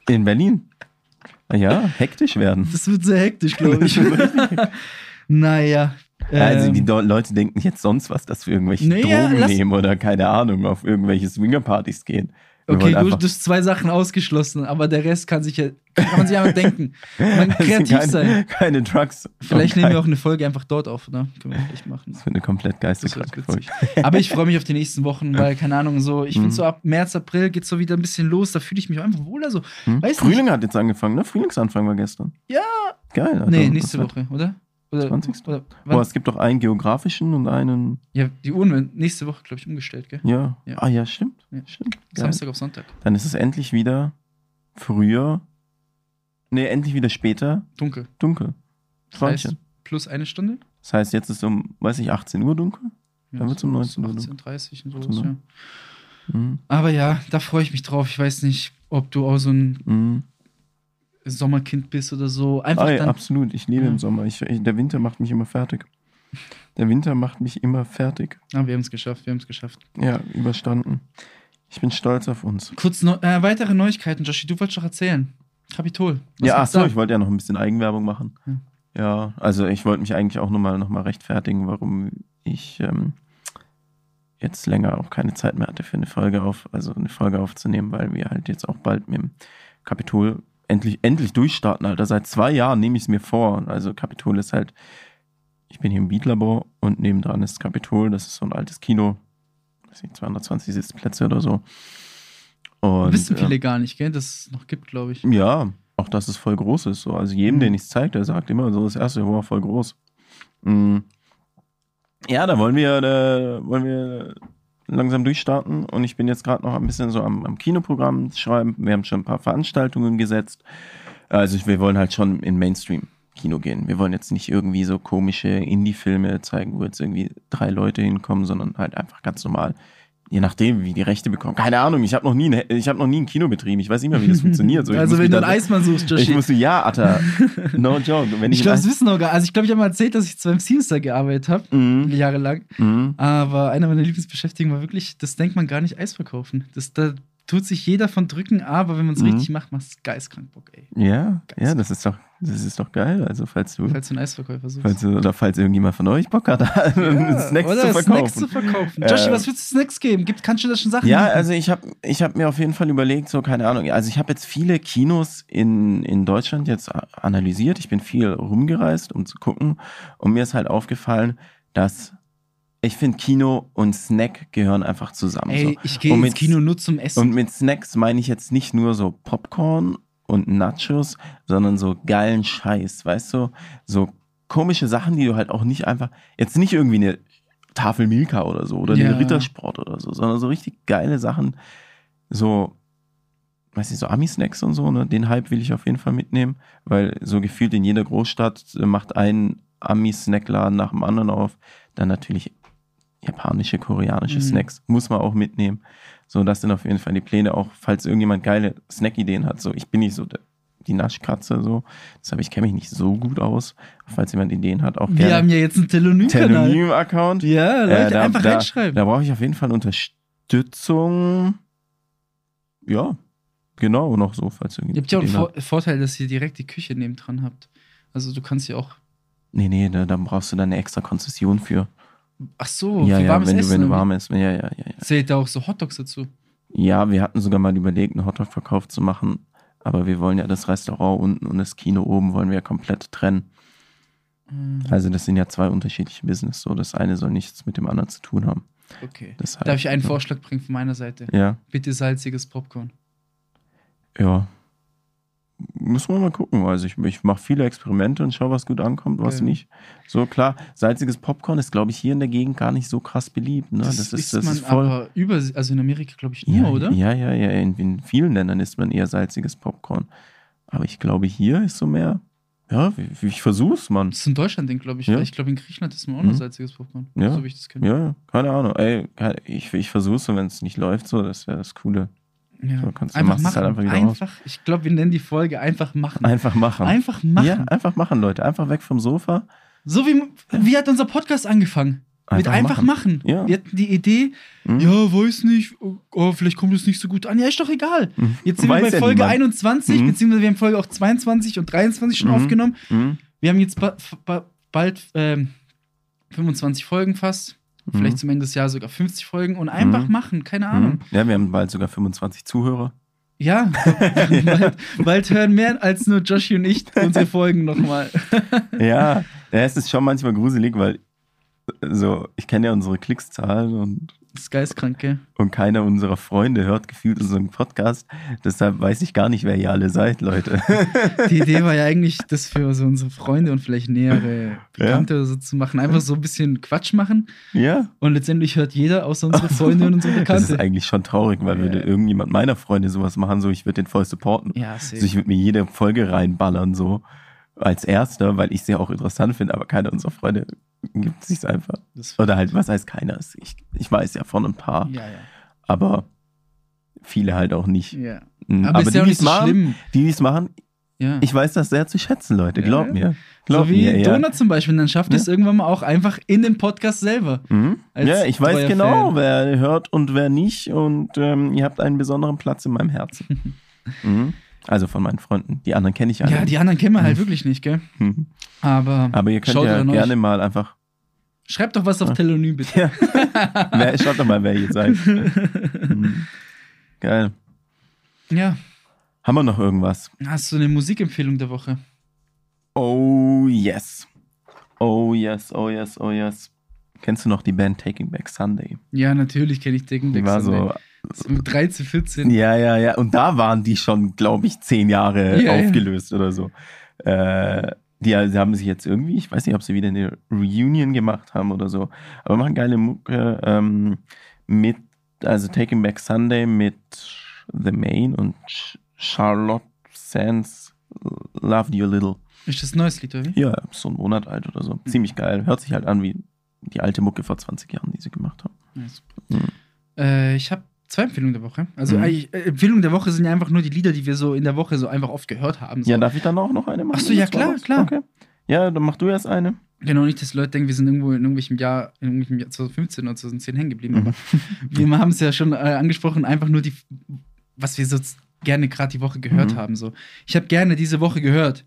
In Berlin? Ja, hektisch werden. Das wird sehr hektisch, glaube ich. naja. also ähm, die Leute denken jetzt sonst was, dass wir irgendwelche Nee, ja, Drogen nehmen oder keine Ahnung, auf irgendwelche Swingerpartys gehen. Okay, du, du hast zwei Sachen ausgeschlossen, aber der Rest kann sich ja, kann man sich einfach denken. Man Es sind kreativ keine, sein. Keine Drugs. Vielleicht nehmen wir auch eine Folge einfach dort auf, ne? Können wir vielleicht machen. Das wird eine komplett geisteskranke Folge. Aber ich freue mich auf die nächsten Wochen, weil, keine Ahnung, so, ich Mhm. finde so ab März, April geht so wieder ein bisschen los, da fühle ich mich einfach wohler so. Hm? Weiß Frühling hat jetzt angefangen, ne? Frühlingsanfang war gestern. Ja. Geil. Alter. nee, nächste Woche, oder? Oder, 20. oder Boah, es gibt doch einen geografischen und einen. Ja, die Uhren werden nächste Woche, glaube ich, umgestellt, gell? Ja. Ja. Ah, ja, stimmt. Ja. Stimmt. Samstag auf Sonntag. Dann ist es endlich wieder früher. Nee, endlich wieder später Dunkel. dunkel. Das heißt, plus eine Stunde? Das heißt, jetzt ist um, weiß ich, 18 Uhr dunkel. Dann wird's um 19 Uhr, ne? 18.30 und sowas, 18 Uhr. ja. Mhm. Aber ja, da freue ich mich drauf. Ich weiß nicht, ob du auch so ein Mhm. Sommerkind bist oder so. Einfach Ah, ja, dann. absolut. Ich lebe Ja. im Sommer. Ich, ich, der Winter macht mich immer fertig. Der Winter macht mich immer fertig. Ah, wir haben es geschafft, wir haben es geschafft. Ja, überstanden. Ich bin stolz auf uns. Kurz neu- äh, weitere Neuigkeiten, Joshi, du wolltest doch erzählen. Kapitol. Was ja, ach so, ich wollte ja noch ein bisschen Eigenwerbung machen. Hm. Ja, also ich wollte mich eigentlich auch nochmal noch mal rechtfertigen, warum ich ähm, jetzt länger auch keine Zeit mehr hatte für eine Folge auf, also eine Folge aufzunehmen, weil wir halt jetzt auch bald mit dem Kapitol endlich, endlich durchstarten, Alter. Seit zwei Jahren nehme ich es mir vor. Also Kapitol ist halt, ich bin hier im Beatlabor und nebendran ist Kapitol, das ist so ein altes Kino, weiß nicht, 220 Sitzplätze oder so. Und, Wissen äh, viele gar nicht, gell, dass es noch gibt, glaube ich. ja, auch dass es voll groß ist. So. Also jedem, Mhm. den ich es zeige, der sagt immer so, das erste war voll groß. Mhm. Ja, da wollen wir, da wollen wir langsam durchstarten und ich bin jetzt gerade noch ein bisschen so am, am Kinoprogramm schreiben. Wir haben schon ein paar Veranstaltungen gesetzt. Also wir wollen halt schon in Mainstream-Kino gehen. Wir wollen jetzt nicht irgendwie so komische Indie-Filme zeigen, wo jetzt irgendwie drei Leute hinkommen, sondern halt einfach ganz normal. Je nachdem, wie die Rechte bekommen. Keine Ahnung, ich habe noch, nie ein- ich hab noch nie ein Kino betrieben. Ich weiß nicht mehr, wie das funktioniert. So, ich also wenn du einen Eismann suchst, Ich Joshi. musste, ja, Atta. No joke. Wenn Ich ich, glaube, das wissen auch gar Also ich glaube, ich habe mal erzählt, dass ich zwar im Siemstar gearbeitet habe, Mhm. jahrelang. Mhm. Aber einer meiner Lieblingsbeschäftigungen war wirklich, das denkt man gar nicht, Eis verkaufen. Das, da tut sich jeder von drücken, aber wenn man es Mhm. richtig macht, macht es geistkrank Bock, ey. Ja, ja, das ist doch, das ist doch geil. Also falls du, Falls du einen Eisverkäufer suchst. falls du, oder falls irgendjemand von euch Bock hat, Ja, Snacks oder zu verkaufen. Snacks zu verkaufen. Joshi, Äh, was willst du Snacks geben? Gibt, kannst du da schon Sachen Ja, machen? also ich habe ich hab mir auf jeden Fall überlegt, so keine Ahnung, also ich habe jetzt viele Kinos in, in Deutschland jetzt analysiert. Ich bin viel rumgereist, um zu gucken. Und mir ist halt aufgefallen, dass ich finde, Kino und Snack gehören einfach zusammen. Ey, so. ich gehe Und ins mit- Kino nur zum Essen. Und mit Snacks meine ich jetzt nicht nur so Popcorn und Nachos, sondern so geilen Scheiß, weißt du? So komische Sachen, die du halt auch nicht einfach, jetzt nicht irgendwie eine Tafel Milka oder so oder Ja. eine Rittersport oder so, sondern so richtig geile Sachen, so, weiß nicht, so Ami-Snacks und so, ne? Den Hype will ich auf jeden Fall mitnehmen, weil so gefühlt in jeder Großstadt macht ein Ami-Snackladen nach dem anderen auf. Dann natürlich japanische, koreanische Mhm. Snacks muss man auch mitnehmen. So, das sind auf jeden Fall die Pläne, auch falls irgendjemand geile Snack-Ideen hat. So, ich bin nicht so die Naschkatze, so. Deshalb, ich kenne mich nicht so gut aus. Falls jemand Ideen hat, auch Wir gerne. haben ja jetzt einen Telonym-Kanal. Telonym-Account. Ja, Leute, Äh, da- einfach da, reinschreiben. Da brauche ich auf jeden Fall Unterstützung. Ja, genau, noch so, falls Ihr irgendjemand habt ja auch einen Ideen hat. Vor Vorteil, dass ihr direkt die Küche neben dran habt. Also du kannst ja auch. Nee, nee, da, da brauchst du dann eine extra Konzession für. Ach so, ja, für ja, warmes wenn du, Essen. wenn du oder wie? warm isst. Ja, ja, ja, ja. Zählt da auch so Hotdogs dazu. Ja, wir hatten sogar mal überlegt, einen Hotdog-Verkauf zu machen, aber wir wollen ja das Restaurant unten und das Kino oben wollen wir ja komplett trennen. Mhm. Also das sind ja zwei unterschiedliche Business. So, das eine soll nichts mit dem anderen zu tun haben. Okay. Deshalb, Darf ich einen ja. Vorschlag bringen von meiner Seite? Ja. Bitte salziges Popcorn. Ja. Müssen wir mal gucken. Also ich, ich mache viele Experimente und schaue, was gut ankommt, was Okay. nicht. So klar, salziges Popcorn ist, glaube ich, hier in der Gegend gar nicht so krass beliebt. Ne? Das, Das, ist, das man ist voll. aber über, also in Amerika glaube ich nur, ja, oder? Ja, ja, ja. In, in vielen Ländern isst man eher salziges Popcorn. Aber ich glaube, hier ist so mehr. Ja, ich, ich versuch's, Mann. Das ist ein Deutschland-Ding, glaube ich. Ja. Ich glaube, in Griechenland ist man auch noch Mhm. salziges Popcorn. Ja. So wie ich das kenne. Ja, ja, keine Ahnung. Ey, ich, ich versuch's so, wenn es nicht läuft, so, das wäre das Coole. Ja. So, kannst du- einfach es machen. halt einfach Einfach, ich glaube, wir nennen die Folge einfach machen. Einfach machen. Einfach machen. Ja, einfach machen, Leute. Einfach weg vom Sofa. So wie, wie hat unser Podcast angefangen? Mit einfach machen. Ja. Wir hatten die Idee, Mhm. ja, weiß nicht, oh, vielleicht kommt es nicht so gut an. Ja, ist doch egal. Mhm. Jetzt sind Weiß wir bei ja Folge niemand. 21, Mhm. beziehungsweise wir haben Folge auch 22 und 23 schon Mhm. aufgenommen. Mhm. Wir haben jetzt ba ba bald ähm, 25 Folgen fast. Vielleicht Mhm. zum Ende des Jahres sogar 50 Folgen und einfach Mhm. machen, keine Ahnung. Mhm. Ja, wir haben bald sogar 25 Zuhörer. Ja, bald, bald hören mehr als nur Joshi und ich unsere Folgen nochmal. ja, ja, es ist schon manchmal gruselig, weil so, ich kenne ja unsere Klickszahlen und, Das ist geistkrank, gell? und keiner unserer Freunde hört gefühlt unseren Podcast. Deshalb weiß ich gar nicht, wer ihr alle seid, Leute. Die Idee war ja eigentlich, das für so unsere Freunde und vielleicht nähere Bekannte oder so zu machen. Einfach so ein bisschen Quatsch machen. ja. Und letztendlich hört jeder außer unsere Freunde und unsere Das ist Bekannte. eigentlich schon traurig, weil Ja. würde irgendjemand meiner Freunde sowas machen, so ich würde den voll supporten. Ja, Also ich safe. würde mir jede Folge reinballern, so als erster, weil ich sie auch interessant finde, aber keiner unserer Freunde gibt sich einfach. Oder halt, was heißt keiner? Ich, ich weiß ja von ein paar, ja, ja. aber viele halt auch nicht. ja. Mhm, Aber, ist ja auch die nicht es so machen, schlimm. die die es machen, Ja. ich weiß das sehr zu schätzen, Leute. Ja, Glaub ja. mir. Glaub so wie mir, ja. Donut zum Beispiel. Dann schafft Ja. es irgendwann mal auch einfach in dem Podcast selber. Mhm. Ja, ich weiß genau, Fan. wer hört und wer nicht. Und ähm, ihr habt einen besonderen Platz in meinem Herzen. mhm. Also von meinen Freunden. Die anderen kenne ich alle. Ja, die anderen kennen wir halt wirklich nicht, gell? Mhm. Aber, Aber ihr könnt Schaut ja euch. gerne mal einfach. schreibt doch was auf Ja. Telonym, bitte. Wer, schaut doch mal, wer ihr seid. Mhm. Geil. Ja. Haben wir noch irgendwas? Hast du eine Musikempfehlung der Woche? Oh yes. Oh yes, oh yes, oh yes. Kennst du noch die Band Taking Back Sunday? Ja, natürlich kenne ich Dicken Die war so. So mit 13, 14. Ja, ja, ja. Und da waren die schon, glaube ich, zehn Jahre Ja, ja. aufgelöst oder so. Äh, die, die haben sich jetzt irgendwie, ich weiß nicht, ob sie wieder eine Reunion gemacht haben oder so, aber machen geile Mucke ähm, mit, also Taking Back Sunday mit The Main und Ch- Charlotte Sands Loved You a Little. Ist das ein neues Lied, oder wie? Ja, so ein Monat alt oder so. Ziemlich geil. Hört sich halt an wie die alte Mucke vor 20 Jahren, die sie gemacht haben. Nice. Mhm. Äh, ich habe zwei Empfehlungen der Woche. Also Mhm. eigentlich, äh, Empfehlungen der Woche sind ja einfach nur die Lieder, die wir so in der Woche so einfach oft gehört haben. So. Ja, darf ich dann auch noch eine machen? Ach so, ja, klar, klar. Okay. Ja, dann mach du erst eine. Genau, nicht, dass Leute denken, wir sind irgendwo in irgendwelchem Jahr, in irgendwelchem Jahr 2015 oder 2010 hängen geblieben. Aber wir haben es ja schon äh, angesprochen, einfach nur die, was wir so gerne gerade die Woche gehört Mhm. haben. So. Ich habe gerne diese Woche gehört.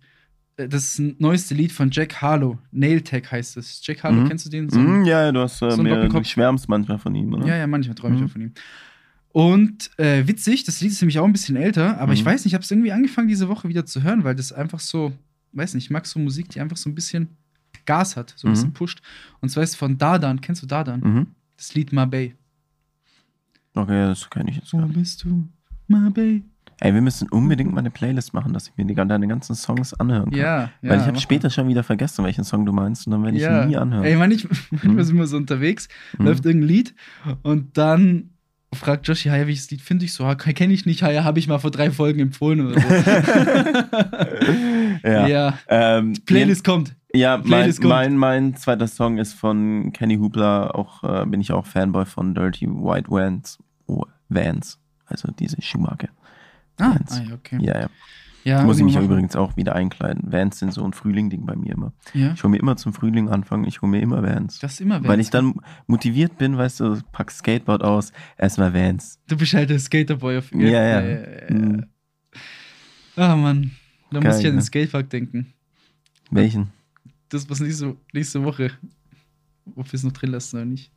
äh, Das neueste Lied von Jack Harlow. Nail Tech heißt es. Jack Harlow, Mhm. kennst du den? So Mhm, ja, du hast äh, so mir, schwärmst manchmal von ihm, oder? Ja, ja, manchmal träume ich Mhm. auch von ihm. Und äh, witzig, das Lied ist nämlich auch ein bisschen älter, aber ich Mhm. weiß nicht, ich habe es irgendwie angefangen, diese Woche wieder zu hören, weil das einfach so, weiß nicht, ich mag so Musik, die einfach so ein bisschen Gas hat, so ein Mhm. bisschen pusht. Und zwar ist es von Dardan, kennst du Dardan? Mhm. Das Lied Mabey. Okay, das kenne ich jetzt gar nicht. bist du? Mabey. Ey, wir müssen unbedingt mal eine Playlist machen, dass ich mir die, deine ganzen Songs anhören kann. Ja, ja. Weil ich habe später schon wieder vergessen, welchen Song du meinst und dann werde ich ja. ihn nie anhören. Ey, manch, manchmal Mhm. sind wir so unterwegs, Mhm. läuft irgendein Lied und dann fragt Joshi, hi, welches Lied finde ich so? Kenne ich nicht, hi, habe ich mal vor drei Folgen empfohlen oder so. ja. ja. Ähm, Playlist kommt. Ja, mein, Playlist kommt. mein, mein zweiter Song ist von Kenny Hoopla, auch äh, bin ich auch Fanboy von Dirty White Vans. Oh, Vans, also diese Schuhmarke. Ah, ah okay. Ja, ja. Ja, Muss ich mich machen. übrigens auch wieder einkleiden. Vans sind so ein Frühling-Ding bei mir immer. Ja, Ich hole mir immer zum Frühling anfangen, ich hole mir immer Vans. das ist immer Vans. Weil ich dann motiviert bin, weißt du, pack Skateboard aus, erstmal Vans. Du bist halt der Skaterboy auf Ja, ja. Mhm. Ah, Mann. Da Geil, muss ich an den ne? Skatepark denken. Welchen? Das, was nächste, nächste Woche, ob wir es noch drin lassen oder nicht.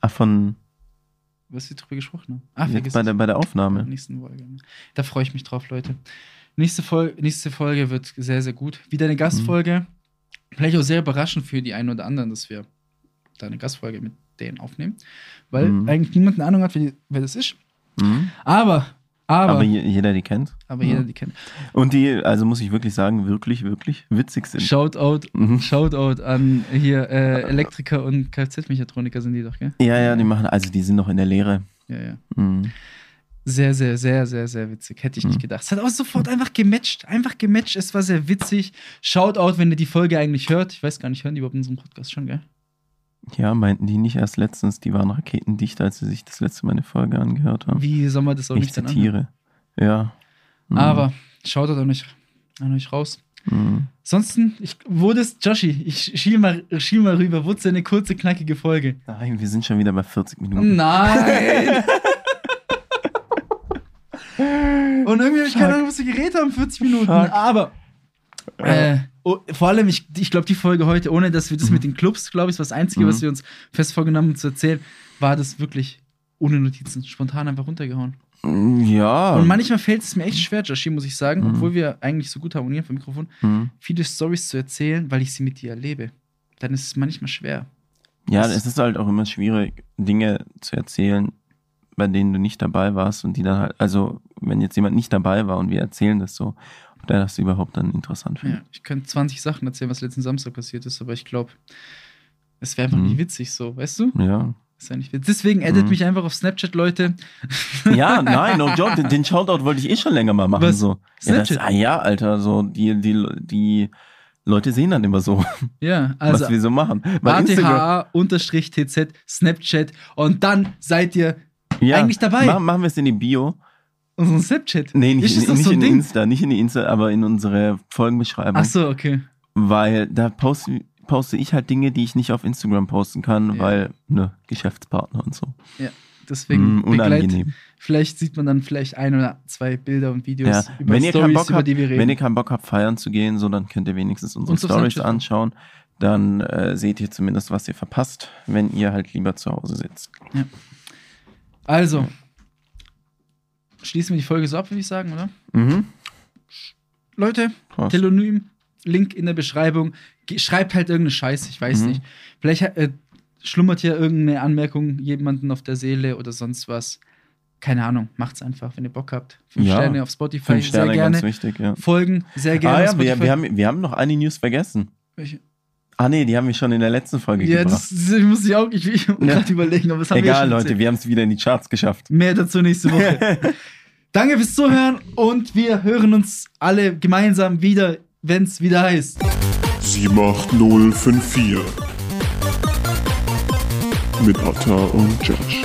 Ach, von Was wir drüber gesprochen haben. Ah, jetzt vergiss bei der, es. bei der Aufnahme. nächsten Folge. Da freue ich mich drauf, Leute. Nächste, Fol nächste Folge wird sehr, sehr gut. Wieder eine Gastfolge. Vielleicht auch sehr überraschend für die einen oder anderen, dass wir da eine Gastfolge mit denen aufnehmen. Weil Mhm. eigentlich niemand eine Ahnung hat, wer, wer das ist. Mhm. Aber Aber, Aber aber, je- jeder die kennt. jeder die kennt. Und die, also muss ich wirklich sagen, wirklich, wirklich witzig sind. Shoutout, Mhm. Shoutout an hier äh, Elektriker und Kfz-Mechatroniker sind die doch, gell? Ja, ja, die machen, also die sind noch in der Lehre. Ja, ja. Mhm. Sehr, sehr, sehr, sehr, sehr witzig. Hätte ich nicht Mhm. gedacht. Es hat auch sofort einfach gematcht. Einfach gematcht. Es war sehr witzig. Shoutout, wenn ihr die Folge eigentlich hört. Ich weiß gar nicht, hören die überhaupt unseren Podcast schon, gell? Ja, meinten die nicht erst letztens, die waren raketendicht, als sie sich das letzte Mal eine Folge angehört haben. Wie soll man das auch ich nicht zitiere. Ja. Mhm. Aber Shoutout an euch, an euch raus. Mhm. Ansonsten, ich, wo das, Joshi, ich schiel mal, schiel mal rüber. Wurde es eine kurze, knackige Folge? Nein, wir sind schon wieder bei 40 Minuten. Nein! Und irgendwie habe ich keine Ahnung, was wir geredet haben, 40 Minuten. Fuck. Aber äh, oh, vor allem, ich, ich glaube, die Folge heute, ohne dass wir das mit den Clubs, glaube ich, das Einzige, Mhm. was wir uns fest vorgenommen haben zu erzählen, war das wirklich ohne Notizen, spontan einfach runtergehauen. Ja. Und manchmal fällt es mir echt schwer, Joshi, muss ich sagen, Mhm. obwohl wir eigentlich so gut harmonieren vom Mikrofon, Mhm. viele Stories zu erzählen, weil ich sie mit dir erlebe. Dann ist es manchmal schwer. Ja, es ist halt auch immer schwierig, Dinge zu erzählen, bei denen du nicht dabei warst und die dann halt, also wenn jetzt jemand nicht dabei war und wir erzählen das so, der das überhaupt dann interessant findet. Ja, ich könnte 20 Sachen erzählen, was letzten Samstag passiert ist, aber ich glaube, es wäre einfach Mhm. nicht witzig so, weißt du? Ja. Ist ja nicht witzig. Deswegen addet Mhm. mich einfach auf Snapchat, Leute. Ja, nein, no joke, den- den Shoutout wollte ich eh schon länger mal machen. Was? So. Ja, das, Snapchat? ah, ja, Alter, so die, die, die Leute sehen dann immer so, Ja, also was wir so machen. ATH-TZ, Snapchat und dann seid ihr ja, eigentlich dabei. Machen, machen wir es in die Bio. Unseren Snapchat. Nee, nicht, doch nicht so in Ding? Insta, nicht in die Insta, aber in unsere Folgenbeschreibung. Ach so, okay. Weil da poste, poste ich halt Dinge, die ich nicht auf Instagram posten kann, Ja. weil, ne, Geschäftspartner und so. Deswegen Mm, begleit, unangenehm. vielleicht sieht man dann vielleicht ein oder zwei Bilder und Videos Ja. über Wenn ihr, keinen Bock über habt, die wir reden. wenn ihr keinen Bock habt, feiern zu gehen, so, dann könnt ihr wenigstens unsere Uns Stories anschauen. Dann äh, seht ihr zumindest, was ihr verpasst, wenn ihr halt lieber zu Hause sitzt. also, schließen wir die Folge so ab, würde ich sagen, oder? Mhm. Leute, Prost. Telonym, Link in der Beschreibung. Schreibt halt irgendeine Scheiße, ich weiß Mhm. nicht. Vielleicht äh, schlummert hier irgendeine Anmerkung jemanden auf der Seele oder sonst was. Keine Ahnung, macht's einfach, wenn ihr Bock habt. Fünf Ja. Sterne auf Spotify, Fünf Sterne, sehr gerne. ganz wichtig, ja. Folgen, sehr gerne. Ah ja, wir, wir, haben, wir haben noch eine News vergessen. Welche? Ah nee, die haben wir schon in der letzten Folge Ja, gebracht. das, das muss ich auch ich, ich Ja. gerade überlegen, aber das haben wir Egal, schon Leute, erzählt. wir haben es wieder in die Charts geschafft. Mehr dazu nächste Woche. Danke fürs Zuhören und wir hören uns alle gemeinsam wieder, wenn es wieder heißt. 78054 mit Atta und Josh.